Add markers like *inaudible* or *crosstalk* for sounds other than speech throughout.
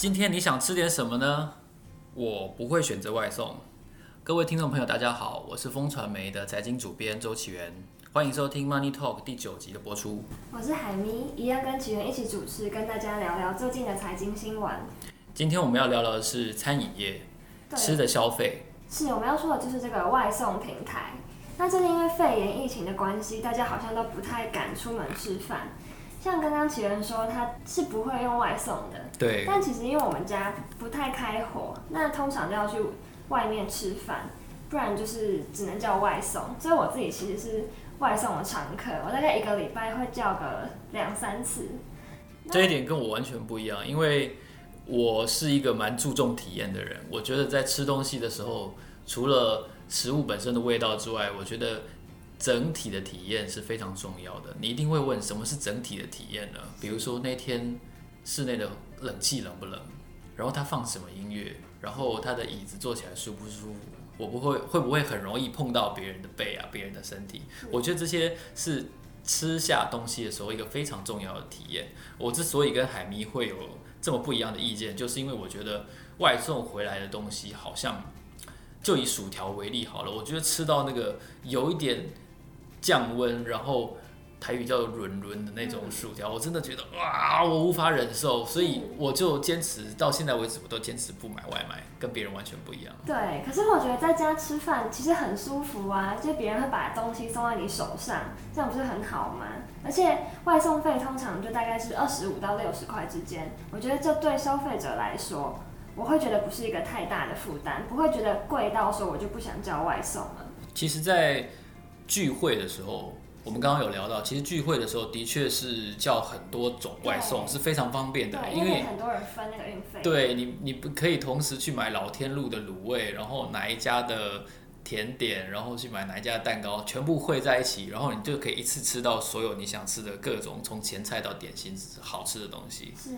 今天你想吃点什么呢？我不会选择外送。各位听众朋友，大家好，我是风传媒的财经主编周启源，欢迎收听 Money Talk 第九集的播出。我是海咪，一样跟启源一起主持，跟大家聊聊最近的财经新闻。今天我们要聊聊的是餐饮业，吃的消费。是，我们要说的就是这个外送平台。那最近因为肺炎疫情的关系，大家好像都不太敢出门吃饭。像刚刚启源说，他是不会用外送的。对。但其实因为我们家不太开火，那通常都要去外面吃饭，不然就是只能叫外送。所以我自己其实是外送的常客，我大概一个礼拜会叫个两三次。这一点跟我完全不一样，因为我是一个蛮注重体验的人。我觉得在吃东西的时候，除了食物本身的味道之外，我觉得。整体的体验是非常重要的。你一定会问，什么是整体的体验呢？比如说那天室内的冷气冷不冷，然后他放什么音乐，然后他的椅子坐起来舒不舒服，我不会会不会很容易碰到别人的背啊，别人的身体。我觉得这些是吃下东西的时候一个非常重要的体验。我之所以跟海咪会有这么不一样的意见，就是因为我觉得外送回来的东西好像，就以薯条为例好了，我觉得吃到那个有一点。降温，然后台语叫做“润润”的那种薯条，我真的觉得哇，我无法忍受，所以我就坚持到现在为止，我都坚持不买外卖，跟别人完全不一样。对，可是我觉得在家吃饭其实很舒服啊，就别人会把东西送到你手上，这样不是很好吗？而且外送费通常就大概是二十五到六十块之间，我觉得这对消费者来说，我会觉得不是一个太大的负担，不会觉得贵到说我就不想叫外送了。其实，在聚会的时候，我们刚刚有聊到，其实聚会的时候的确是叫很多种外送是非常方便的，因为很多人分那个运费。对你，你不可以同时去买老天路的卤味，然后哪一家的甜点，然后去买哪一家的蛋糕，全部汇在一起，然后你就可以一次吃到所有你想吃的各种，从前菜到点心好吃的东西。是，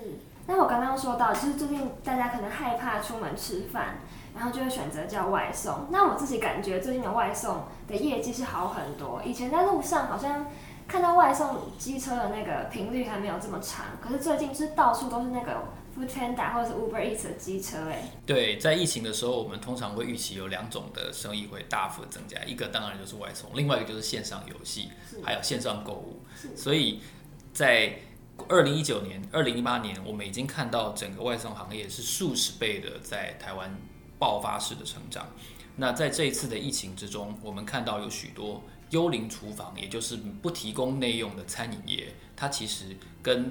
那我刚刚说到，就是最近大家可能害怕出门吃饭。然后就会选择叫外送。那我自己感觉最近的外送的业绩是好很多。以前在路上好像看到外送机车的那个频率还没有这么长，可是最近是到处都是那个 Foodpanda 或者是 Uber Eats 的机车哎。对，在疫情的时候，我们通常会预期有两种的生意会大幅增加，一个当然就是外送，另外一个就是线上游戏，还有线上购物。所以在二零一九年、二零一八年，我们已经看到整个外送行业是数十倍的在台湾。爆发式的成长。那在这一次的疫情之中，我们看到有许多幽灵厨房，也就是不提供内用的餐饮业，它其实跟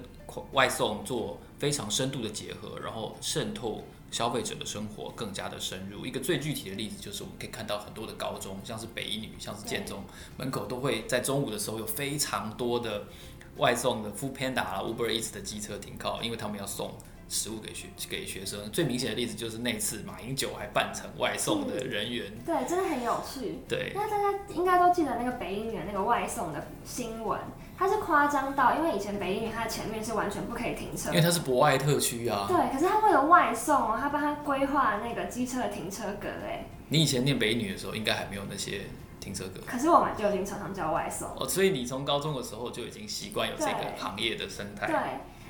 外送做非常深度的结合，然后渗透消费者的生活更加的深入。一个最具体的例子就是，我们可以看到很多的高中，像是北一女，像是建中，门口都会在中午的时候有非常多的外送的 Foodpanda、Uber Eats 的机车停靠，因为他们要送。食物给学给学生，最明显的例子就是那次马英九还扮成外送的人员，对，真的很有趣。对，那大家应该都记得那个北一女那个外送的新闻，它是夸张到，因为以前北一女它前面是完全不可以停车，因为它是博爱特区啊。对，可是它为了外送哦，它帮他规划那个机车的停车格哎。你以前念北一女的时候，应该还没有那些停车格。可是我们就已经常常叫外送哦，所以你从高中的时候就已经习惯有这个行业的生态。对。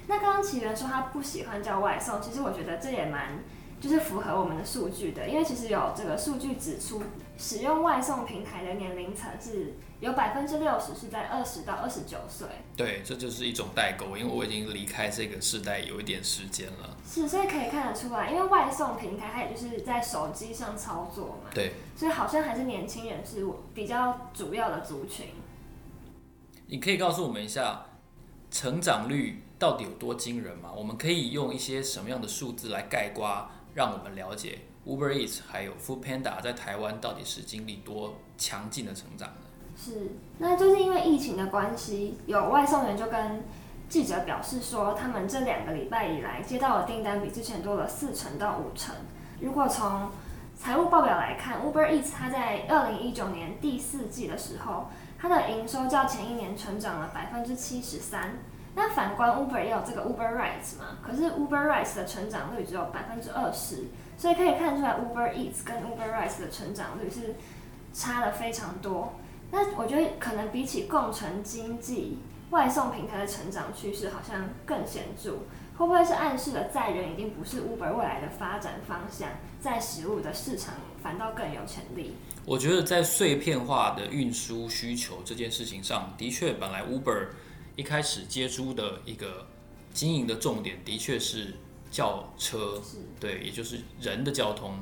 那刚刚奇源说他不喜欢叫外送，其实我觉得这也蛮就是符合我们的数据的，因为其实有这个数据指出，使用外送平台的年龄层是有百分之六十是在二十到二十九岁。对，这就是一种代沟，因为我已经离开这个世代有一点时间了。是，所以可以看得出来，因为外送平台它也就是在手机上操作嘛。对。所以好像还是年轻人是比较主要的族群。你可以告诉我们一下成长率到底有多惊人吗？我们可以用一些什么样的数字来概括，让我们了解 Uber Eats 还有 Foodpanda 在台湾到底是经历多强劲的成长呢？是，那就是因为疫情的关系，有外送员就跟记者表示说，他们这两个礼拜以来接到的订单比之前多了四成到五成。如果从财务报表来看，Uber Eats 它在二零一九年第四季的时候，它的营收较前一年成长了百分之七十三。那反观 Uber 也有这个 Uber Rides 嘛，可是 Uber Rides 的成长率只有百分之二十，所以可以看出来 Uber Eats 跟 Uber Rides 的成长率是差了非常多。那我觉得可能比起共乘经济，外送平台的成长趋势好像更显著，会不会是暗示了载人已经不是 Uber 未来的发展方向，在食物的市场反倒更有潜力？我觉得在碎片化的运输需求这件事情上，的确，本来 Uber 一开始接触的一个经营的重点，的确是轿车，对，也就是人的交通。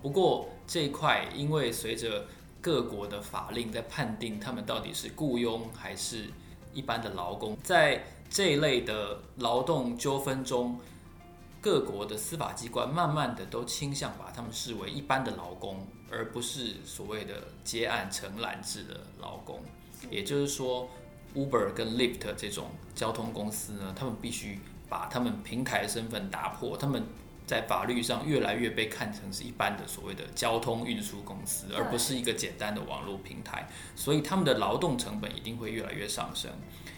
不过这一块，因为随着各国的法令在判定他们到底是雇佣还是一般的劳工，在这一类的劳动纠纷中，各国的司法机关慢慢的都倾向把他们视为一般的劳工，而不是所谓的接案承揽制的劳工。也就是说，Uber 跟 Lyft 这种交通公司呢，他们必须把他们平台的身份打破，他们在法律上越来越被看成是一般的所谓的交通运输公司，而不是一个简单的网络平台，所以他们的劳动成本一定会越来越上升。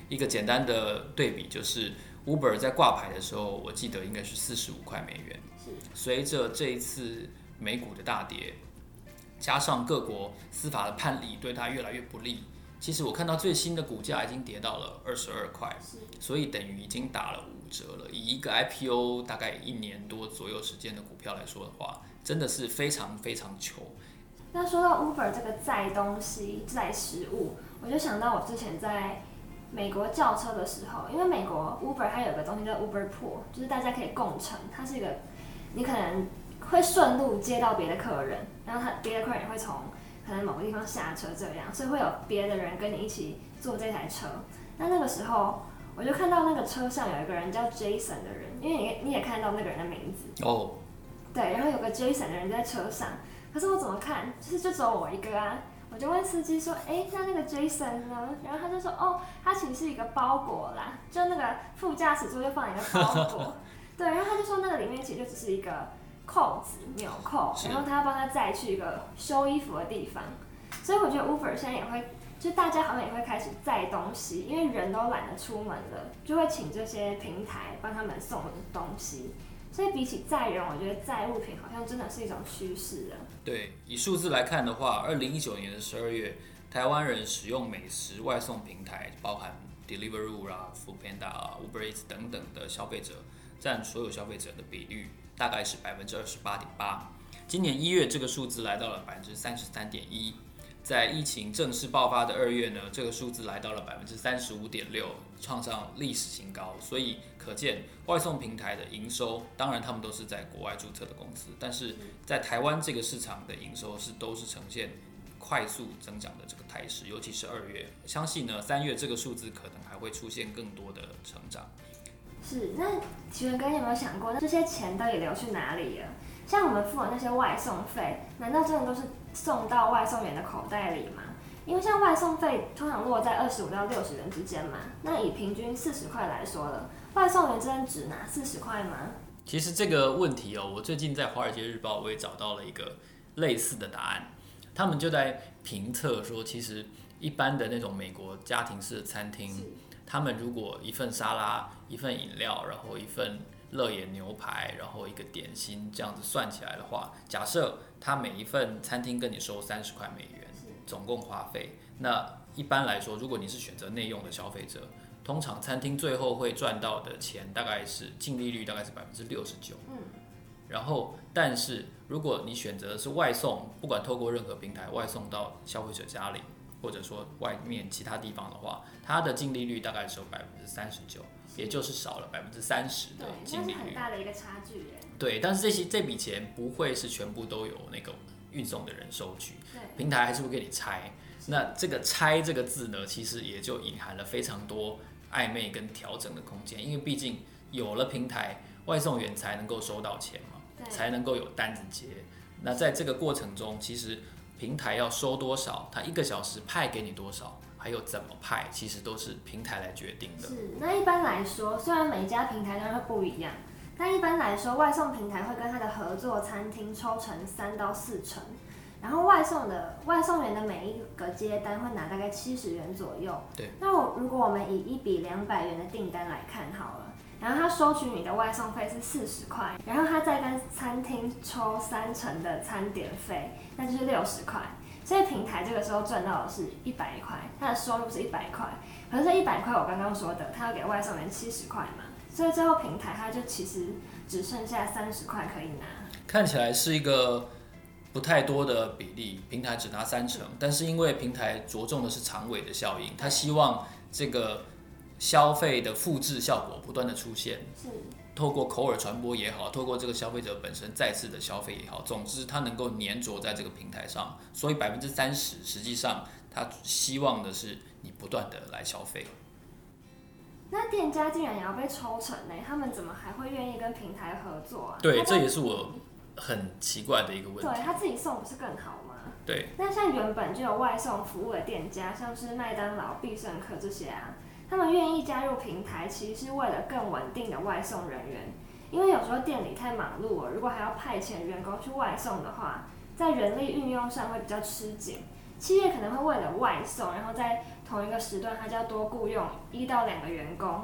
一个简单的对比就是，Uber 在挂牌的时候，我记得应该是四十五块美元。随着这一次美股的大跌，加上各国司法的判例对它越来越不利，其实我看到最新的股价已经跌到了二十二块，所以等于已经打了五折了。以一个 IPO 大概一年多左右时间的股票来说的话，真的是非常非常穷。那说到 Uber 这个载东西、载食物，我就想到我之前在。美国叫车的时候，因为美国 Uber 它有个东西叫 Uber Pool，就是大家可以共乘，它是一个你可能会顺路接到别的客人，然后他别的客人也会从可能某个地方下车这样，所以会有别的人跟你一起坐这台车。那那个时候我就看到那个车上有一个人叫 Jason 的人，因为你你也看到那个人的名字哦，oh. 对，然后有个 Jason 的人在车上，可是我怎么看就是就只有我一个啊。我就问司机说：“哎，那那个 Jason 呢？”然后他就说：“哦，他其实是一个包裹啦，就那个副驾驶座就放一个包裹。*laughs* ”对，然后他就说那个里面其实就只是一个扣子纽扣，然后他要帮他载去一个修衣服的地方。所以我觉得 Uber 现在也会，就大家好像也会开始载东西，因为人都懒得出门了，就会请这些平台帮他们送东西。所以比起载人，我觉得载物品好像真的是一种趋势了。对，以数字来看的话，二零一九年的十二月，台湾人使用美食外送平台，包含 Deliveroo 啊、Foodpanda 啊、Uber Eats 等等的消费者，占所有消费者的比率大概是百分之二十八点八。今年一月，这个数字来到了百分之三十三点一。在疫情正式爆发的二月呢，这个数字来到了百分之三十五点六，创上历史新高。所以可见，外送平台的营收，当然他们都是在国外注册的公司，但是在台湾这个市场的营收是都是呈现快速增长的这个态势。尤其是二月，相信呢三月这个数字可能还会出现更多的成长。是，那奇文哥，你有没有想过，那这些钱到底流去哪里了？像我们付的那些外送费，难道真的都是送到外送员的口袋里吗？因为像外送费通常落在二十五到六十元之间嘛，那以平均四十块来说了，外送员真的只拿四十块吗？其实这个问题哦，我最近在《华尔街日报》我也找到了一个类似的答案，他们就在评测说，其实一般的那种美国家庭式的餐厅，他们如果一份沙拉、一份饮料，然后一份。乐眼牛排，然后一个点心，这样子算起来的话，假设他每一份餐厅跟你收三十块美元，总共花费，那一般来说，如果你是选择内用的消费者，通常餐厅最后会赚到的钱大概是净利率大概是百分之六十九。嗯。然后，但是如果你选择的是外送，不管透过任何平台外送到消费者家里，或者说外面其他地方的话，它的净利率大概只有百分之三十九。也就是少了百分之三十的净利率，很大的一个差距。对，但是这些这笔钱不会是全部都有那个运送的人收取，平台还是会给你拆。那这个“拆”这个字呢，其实也就隐含了非常多暧昧跟调整的空间，因为毕竟有了平台，外送员才能够收到钱嘛，才能够有单子接。那在这个过程中，其实平台要收多少，他一个小时派给你多少。还有怎么派，其实都是平台来决定的。是，那一般来说，虽然每一家平台都会不一样，但一般来说，外送平台会跟他的合作餐厅抽成三到四成，然后外送的外送员的每一个接单会拿大概七十元左右。对。那我如果我们以一笔两百元的订单来看好了，然后他收取你的外送费是四十块，然后他再跟餐厅抽三成的餐点费，那就是六十块。所以平台这个时候赚到的是一百块，他的收入是一百块。可是这一百块我刚刚说的，他要给外送员七十块嘛，所以最后平台他就其实只剩下三十块可以拿。看起来是一个不太多的比例，平台只拿三成，但是因为平台着重的是长尾的效应，他希望这个消费的复制效果不断的出现。是。透过口耳传播也好，透过这个消费者本身再次的消费也好，总之它能够黏着在这个平台上，所以百分之三十实际上他希望的是你不断的来消费。那店家竟然也要被抽成呢？他们怎么还会愿意跟平台合作啊？对，这也是我很奇怪的一个问题。对，他自己送不是更好吗？对。那像原本就有外送服务的店家，像是麦当劳、必胜客这些啊。他们愿意加入平台，其实是为了更稳定的外送人员。因为有时候店里太忙碌了，如果还要派遣员工去外送的话，在人力运用上会比较吃紧。企业可能会为了外送，然后在同一个时段，他就要多雇佣一到两个员工。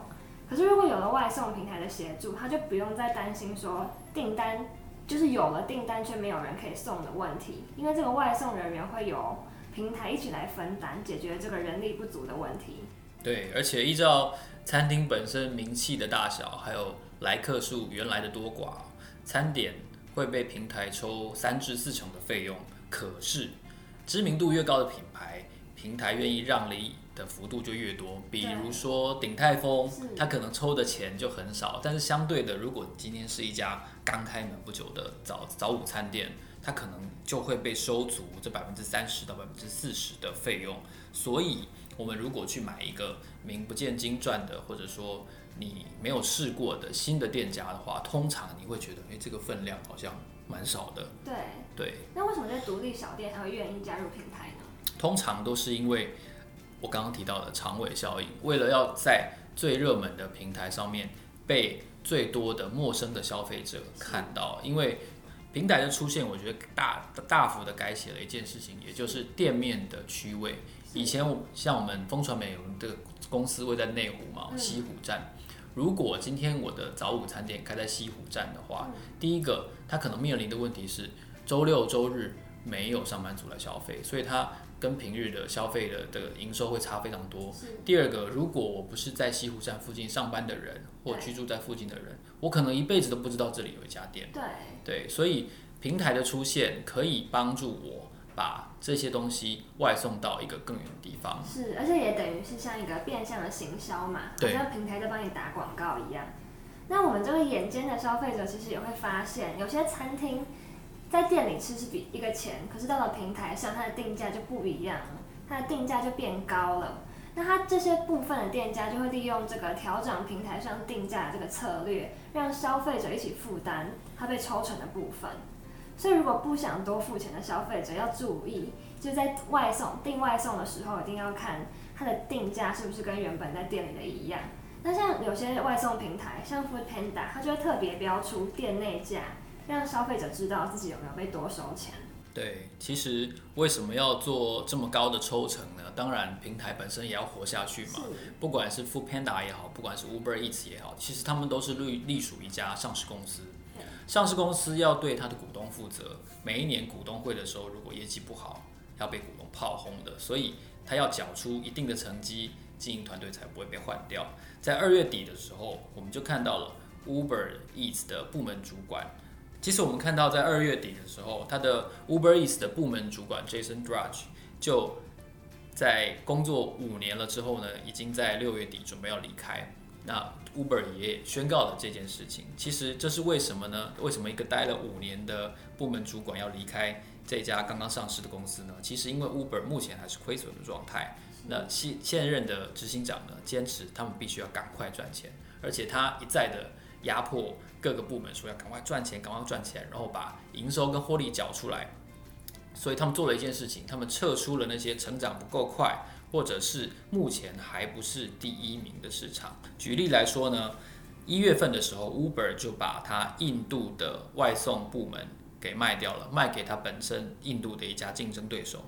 可是如果有了外送平台的协助，他就不用再担心说订单就是有了订单却没有人可以送的问题，因为这个外送人员会由平台一起来分担，解决这个人力不足的问题。对，而且依照餐厅本身名气的大小，还有来客数原来的多寡，餐点会被平台抽三至四成的费用。可是知名度越高的品牌，平台愿意让利的幅度就越多。比如说鼎泰丰，它可能抽的钱就很少，但是相对的，如果今天是一家刚开门不久的早早午餐店，它可能就会被收足这百分之三十到百分之四十的费用。所以。我们如果去买一个名不见经传的，或者说你没有试过的新的店家的话，通常你会觉得，哎，这个分量好像蛮少的。对对。那为什么这独立小店还会愿意加入品牌呢？通常都是因为我刚刚提到的长尾效应，为了要在最热门的平台上面被最多的陌生的消费者看到，因为平台的出现，我觉得大大幅的改写了一件事情，也就是店面的区位。以前我像我们风传媒，我们的公司位在内湖嘛，西湖站。如果今天我的早午餐店开在西湖站的话，第一个它可能面临的问题是周六周日没有上班族来消费，所以它跟平日的消费的的营收会差非常多。第二个，如果我不是在西湖站附近上班的人，或居住在附近的人，我可能一辈子都不知道这里有一家店。对对，所以平台的出现可以帮助我。把这些东西外送到一个更远的地方，是，而且也等于是像一个变相的行销嘛，好像平台在帮你打广告一样。那我们这个眼尖的消费者其实也会发现，有些餐厅在店里吃是比一个钱，可是到了平台上，它的定价就不一样了，它的定价就变高了。那它这些部分的店家就会利用这个调整平台上定价的这个策略，让消费者一起负担它被抽成的部分。所以，如果不想多付钱的消费者要注意，就在外送订外送的时候，一定要看它的定价是不是跟原本在店里的一样。那像有些外送平台，像 Foodpanda，它就会特别标出店内价，让消费者知道自己有没有被多收钱。对，其实为什么要做这么高的抽成呢？当然，平台本身也要活下去嘛。不管是 Foodpanda 也好，不管是 Uber Eats 也好，其实他们都是隶隶属一家上市公司。上市公司要对他的股东负责，每一年股东会的时候，如果业绩不好，要被股东炮轰的，所以他要缴出一定的成绩，经营团队才不会被换掉。在二月底的时候，我们就看到了 Uber Eats 的部门主管。其实我们看到在二月底的时候，他的 Uber Eats 的部门主管 Jason Drudge 就在工作五年了之后呢，已经在六月底准备要离开。那 Uber 也宣告了这件事情。其实这是为什么呢？为什么一个待了五年的部门主管要离开这家刚刚上市的公司呢？其实因为 Uber 目前还是亏损的状态。那现现任的执行长呢，坚持他们必须要赶快赚钱，而且他一再的压迫各个部门说要赶快赚钱，赶快赚钱，然后把营收跟获利缴出来。所以他们做了一件事情，他们撤出了那些成长不够快。或者是目前还不是第一名的市场。举例来说呢，一月份的时候，Uber 就把它印度的外送部门给卖掉了，卖给他本身印度的一家竞争对手。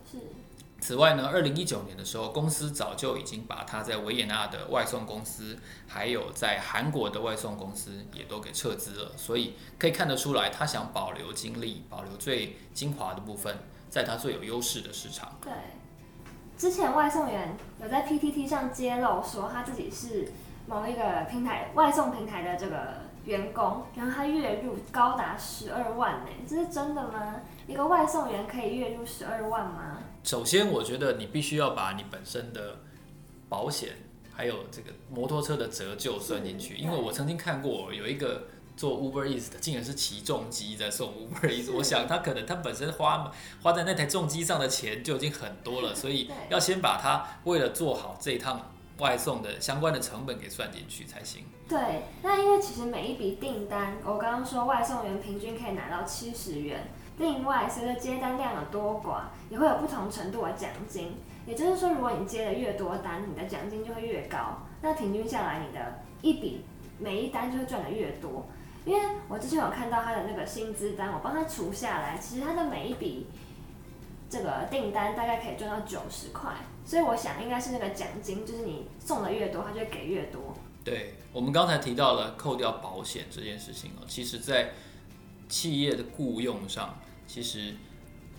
此外呢，二零一九年的时候，公司早就已经把他在维也纳的外送公司，还有在韩国的外送公司也都给撤资了。所以可以看得出来，他想保留精力，保留最精华的部分，在他最有优势的市场。对。之前外送员有在 PTT 上揭露说他自己是某一个平台外送平台的这个员工，然后他月入高达十二万呢，这是真的吗？一个外送员可以月入十二万吗？首先，我觉得你必须要把你本身的保险还有这个摩托车的折旧算进去，因为我曾经看过有一个做 Uber Eats 的，竟然是骑重机在送 *laughs* Uber Eats，我想他可能他本身花花在那台重机上的钱就已经很多了，所以要先把他为了做好这一趟外送的相关的成本给算进去才行。对，那因为其实每一笔订单，我刚刚说外送员平均可以拿到七十元。另外，随着接单量的多寡，也会有不同程度的奖金。也就是说，如果你接的越多单，你的奖金就会越高。那平均下来，你的一笔每一单就会赚得越多。因为我之前有看到他的那个薪资单，我帮他除下来，其实他的每一笔这个订单大概可以赚到九十块。所以我想，应该是那个奖金，就是你送的越多，他就会给越多。对，我们刚才提到了扣掉保险这件事情哦，其实在企业的雇佣上。其实，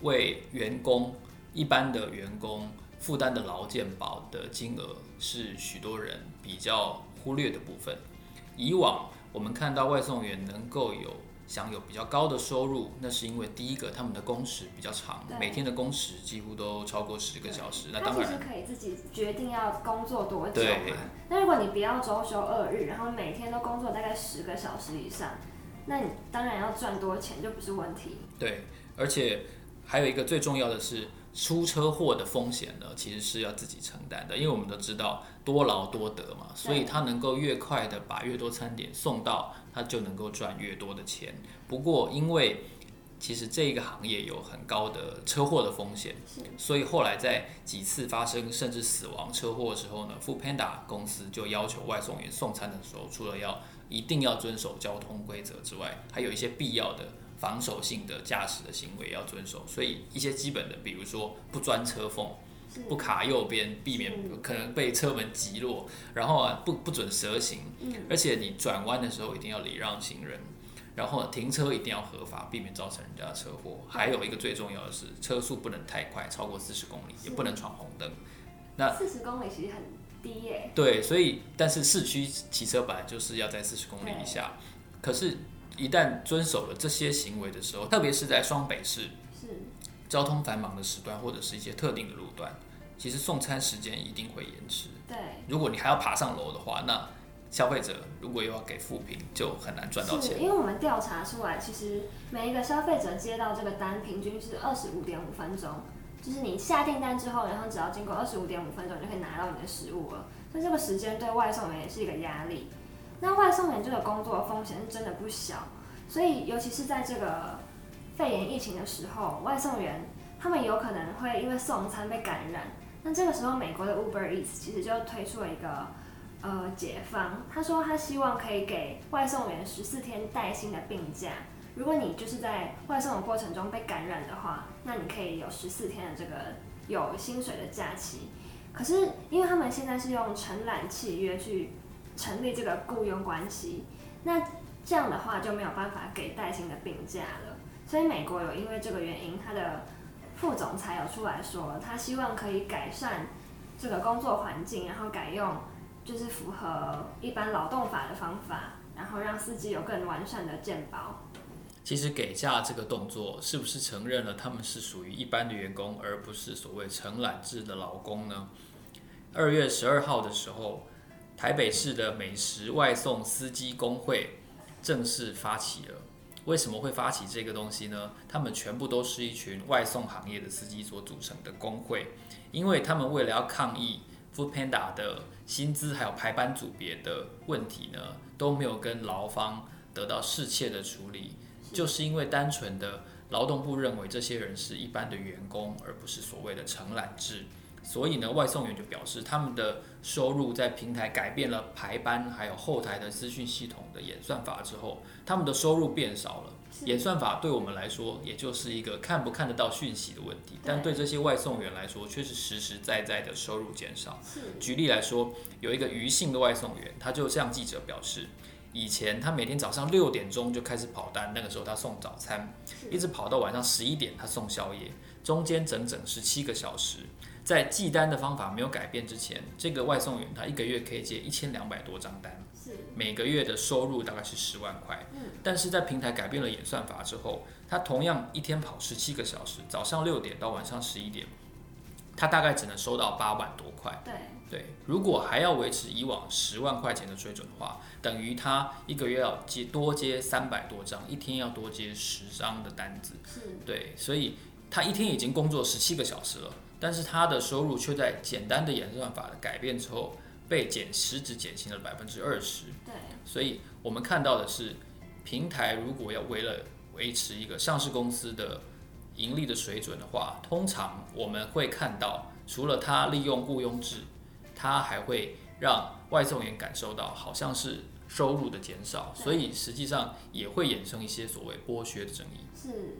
为员工一般的员工负担的劳健保的金额是许多人比较忽略的部分。以往我们看到外送员能够有享有比较高的收入，那是因为第一个他们的工时比较长，每天的工时几乎都超过十个小时。那当然，他其实可以自己决定要工作多久嘛。那如果你不要周休二日，然后每天都工作大概十个小时以上，那你当然要赚多钱就不是问题。对。而且还有一个最重要的是，出车祸的风险呢，其实是要自己承担的，因为我们都知道多劳多得嘛，所以他能够越快的把越多餐点送到，他就能够赚越多的钱。不过，因为其实这个行业有很高的车祸的风险，所以后来在几次发生甚至死亡车祸的时候呢，Foodpanda 公司就要求外送员送餐的时候，除了要一定要遵守交通规则之外，还有一些必要的。防守性的驾驶的行为要遵守，所以一些基本的，比如说不钻车缝，不卡右边，避免可能被车门击落，然后啊不不准蛇行，而且你转弯的时候一定要礼让行人，然后停车一定要合法，避免造成人家的车祸。还有一个最重要的是，车速不能太快，超过四十公里，也不能闯红灯。那四十公里其实很低耶。对，所以但是市区骑车本来就是要在四十公里以下，可是。一旦遵守了这些行为的时候，特别是在双北市，是交通繁忙的时段或者是一些特定的路段，其实送餐时间一定会延迟。对，如果你还要爬上楼的话，那消费者如果又要给负评，就很难赚到钱。因为我们调查出来，其实每一个消费者接到这个单，平均是二十五点五分钟，就是你下订单之后，然后只要经过二十五点五分钟，就可以拿到你的食物了。所以这个时间对外送员也是一个压力。那外送员这个工作风险是真的不小，所以尤其是在这个肺炎疫情的时候，外送员他们有可能会因为送餐被感染。那这个时候，美国的 Uber Eats 其实就推出了一个呃解方，他说他希望可以给外送员十四天带薪的病假。如果你就是在外送的过程中被感染的话，那你可以有十四天的这个有薪水的假期。可是因为他们现在是用承揽契约去。成立这个雇佣关系，那这样的话就没有办法给带薪的病假了。所以美国有因为这个原因，他的副总裁有出来说，他希望可以改善这个工作环境，然后改用就是符合一般劳动法的方法，然后让司机有更完善的健保。其实给假这个动作，是不是承认了他们是属于一般的员工，而不是所谓承揽制的劳工呢？二月十二号的时候。台北市的美食外送司机工会正式发起了。为什么会发起这个东西呢？他们全部都是一群外送行业的司机所组成的工会，因为他们为了要抗议 Foodpanda 的薪资还有排班组别的问题呢，都没有跟劳方得到适切的处理，就是因为单纯的劳动部认为这些人是一般的员工，而不是所谓的承揽制。所以呢，外送员就表示，他们的收入在平台改变了排班还有后台的资讯系统的演算法之后，他们的收入变少了。演算法对我们来说，也就是一个看不看得到讯息的问题，但对这些外送员来说，却是实实在在的收入减少。举例来说，有一个余姓的外送员，他就向记者表示，以前他每天早上六点钟就开始跑单，那个时候他送早餐，一直跑到晚上十一点他送宵夜，中间整整十七个小时。在寄单的方法没有改变之前，这个外送员他一个月可以接一千两百多张单，是每个月的收入大概是十万块。嗯，但是在平台改变了演算法之后，他同样一天跑十七个小时，早上六点到晚上十一点，他大概只能收到八万多块。对对，如果还要维持以往十万块钱的水准的话，等于他一个月要接多接三百多张，一天要多接十张的单子。是，对，所以他一天已经工作十七个小时了，但是他的收入却在简单的演算法的改变之后被减实质减轻了百分之二十。对，所以我们看到的是，平台如果要为了维持一个上市公司的盈利的水准的话，通常我们会看到，除了他利用雇佣制，他还会让外送员感受到好像是收入的减少，所以实际上也会衍生一些所谓剥削的争议。是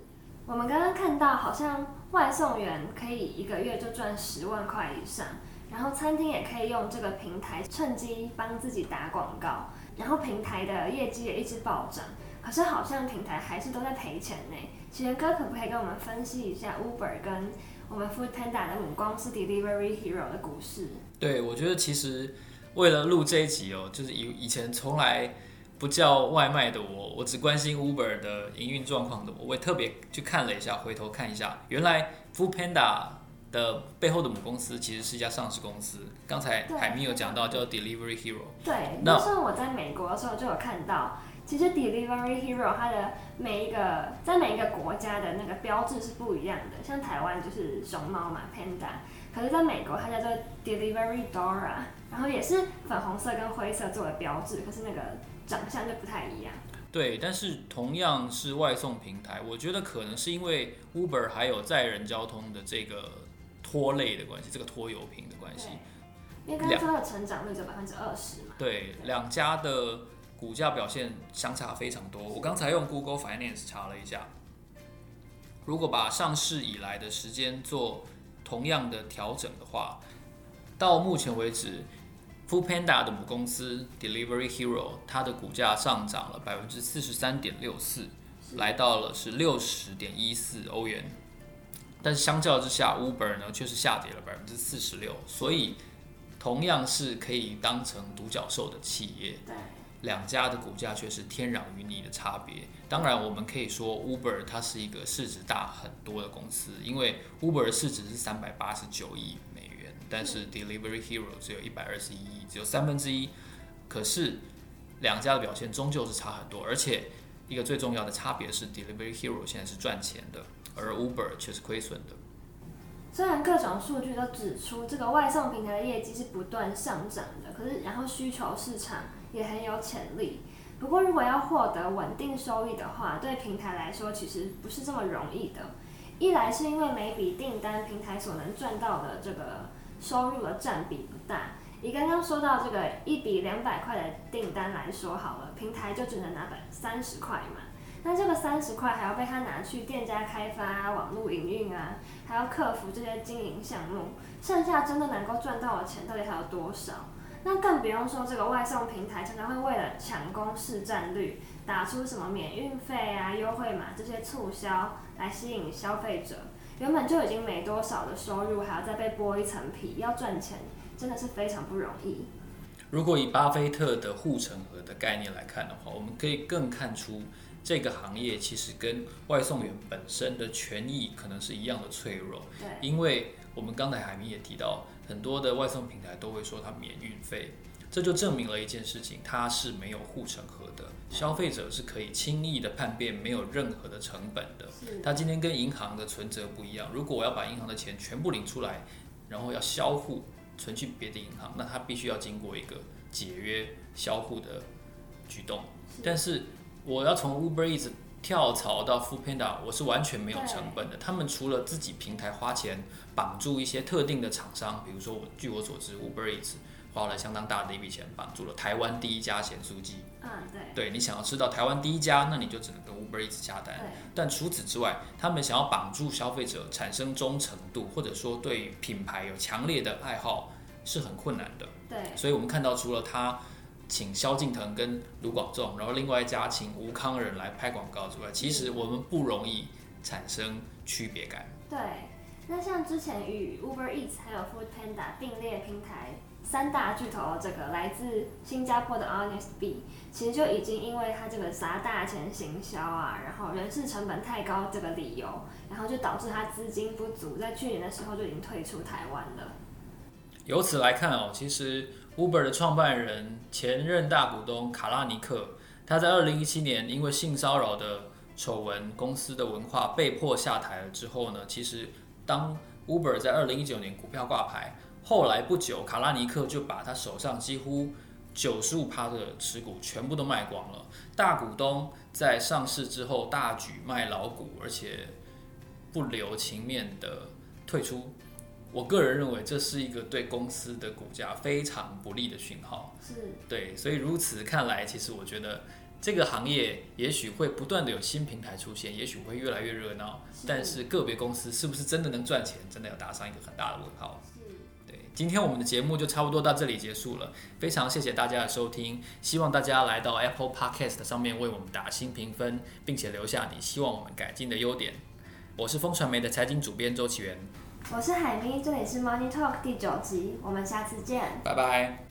我们刚刚看到，好像外送员可以一个月就赚十万块以上，然后餐厅也可以用这个平台趁机帮自己打广告，然后平台的业绩也一直暴涨。可是好像平台还是都在赔钱呢。启源哥可不可以跟我们分析一下 Uber 跟我们 Foodpanda 的母公司 Delivery Hero 的故事？对，我觉得其实为了录这一集哦，就是以以前从来不叫外卖的我，我只关心 Uber 的营运状况的我，我也特别去看了一下，回头看一下，原来 Foodpanda 的背后的母公司其实是一家上市公司。刚才海明有讲到叫 Delivery Hero。对，那时候我在美国的时候就有看到。其实 Delivery Hero 它的每一个在每一个国家的那个标志是不一样的，像台湾就是熊猫嘛，Panda，可是在美国它叫做 Delivery Dora，然后也是粉红色跟灰色作为标志，可是那个长相就不太一样。对，但是同样是外送平台，我觉得可能是因为 Uber 还有载人交通的这个拖累的关系，这个拖油瓶的关系。因为刚刚说的成长率只有百分之二十嘛。对，两家的。股价表现相差非常多。我刚才用 Google Finance 查了一下，如果把上市以来的时间做同样的调整的话，到目前为止，Foodpanda 的母公司 Delivery Hero 它的股价上涨了百分之四十三点六四，来到了是六十点一四欧元。但是相较之下，Uber 呢却是下跌了百分之四十六。所以同样是可以当成独角兽的企业。两家的股价却是天壤云泥的差别。当然，我们可以说 Uber 它是一个市值大很多的公司，因为 Uber 的市值是三百八十九亿美元，但是 Delivery Hero 只有一百二十一亿，只有三分之一。可是两家的表现终究是差很多，而且一个最重要的差别是 Delivery Hero 现在是赚钱的，而 Uber 却是亏损的。虽然各种数据都指出这个外送平台的业绩是不断上涨的，可是然后需求市场也很有潜力。不过如果要获得稳定收益的话，对平台来说其实不是这么容易的。一来是因为每笔订单平台所能赚到的这个收入的占比不大。以刚刚说到这个一笔两百块的订单来说好了，平台就只能拿百三十块嘛。那这个三十块还要被他拿去店家开发、网络营运啊，还要克服这些经营项目，剩下真的能够赚到的钱到底还有多少？那更不用说这个外送平台常常会为了抢攻市占率，打出什么免运费啊、优惠码这些促销来吸引消费者，原本就已经没多少的收入，还要再被剥一层皮，要赚钱真的是非常不容易。如果以巴菲特的护城河的概念来看的话，我们可以更看出。这个行业其实跟外送员本身的权益可能是一样的脆弱，对，因为我们刚才海明也提到，很多的外送平台都会说它免运费，这就证明了一件事情，它是没有护城河的，消费者是可以轻易的叛变，没有任何的成本的。它今天跟银行的存折不一样，如果我要把银行的钱全部领出来，然后要销户存去别的银行，那它必须要经过一个解约销户的举动，但是。我要从 Uber Eats 跳槽到 Foodpanda，我是完全没有成本的。他们除了自己平台花钱绑住一些特定的厂商，比如说我据我所知，Uber Eats 花了相当大的一笔钱绑住了台湾第一家咸酥鸡。嗯，对。对，你想要吃到台湾第一家，那你就只能跟 Uber Eats 下单。但除此之外，他们想要绑住消费者产生忠诚度，或者说对品牌有强烈的爱好，是很困难的。对。所以我们看到除了他。请萧敬腾跟卢广仲，然后另外一家请吴康仁来拍广告之外，其实我们不容易产生区别感。对，那像之前与 Uber Eats 还有 Food Panda 并列平台三大巨头，这个来自新加坡的 HonestBee，其实就已经因为它这个砸大钱行销啊，然后人事成本太高这个理由，然后就导致它资金不足，在去年的时候就已经退出台湾了。由此来看哦，其实 Uber 的创办人、前任大股东卡拉尼克，他在二零一七年因为性骚扰的丑闻，公司的文化被迫下台了之后呢，其实。当 Uber 在二零一九年股票挂牌，后来不久，卡拉尼克就把他手上几乎九十五趴的持股全部都卖光了。大股东在上市之后大举卖老股，而且不留情面的退出。我个人认为这是一个对公司的股价非常不利的讯号。是，对，所以如此看来，其实我觉得。这个行业也许会不断的有新平台出现，也许会越来越热闹，但是个别公司是不是真的能赚钱，真的要打上一个很大的问号。是，对，今天我们的节目就差不多到这里结束了，非常谢谢大家的收听，希望大家来到 Apple Podcast 上面为我们打新评分，并且留下你希望我们改进的优点。我是风传媒的财经主编周岐原，我是海咪，这里是 Money Talk 第九集，我们下次见，拜拜。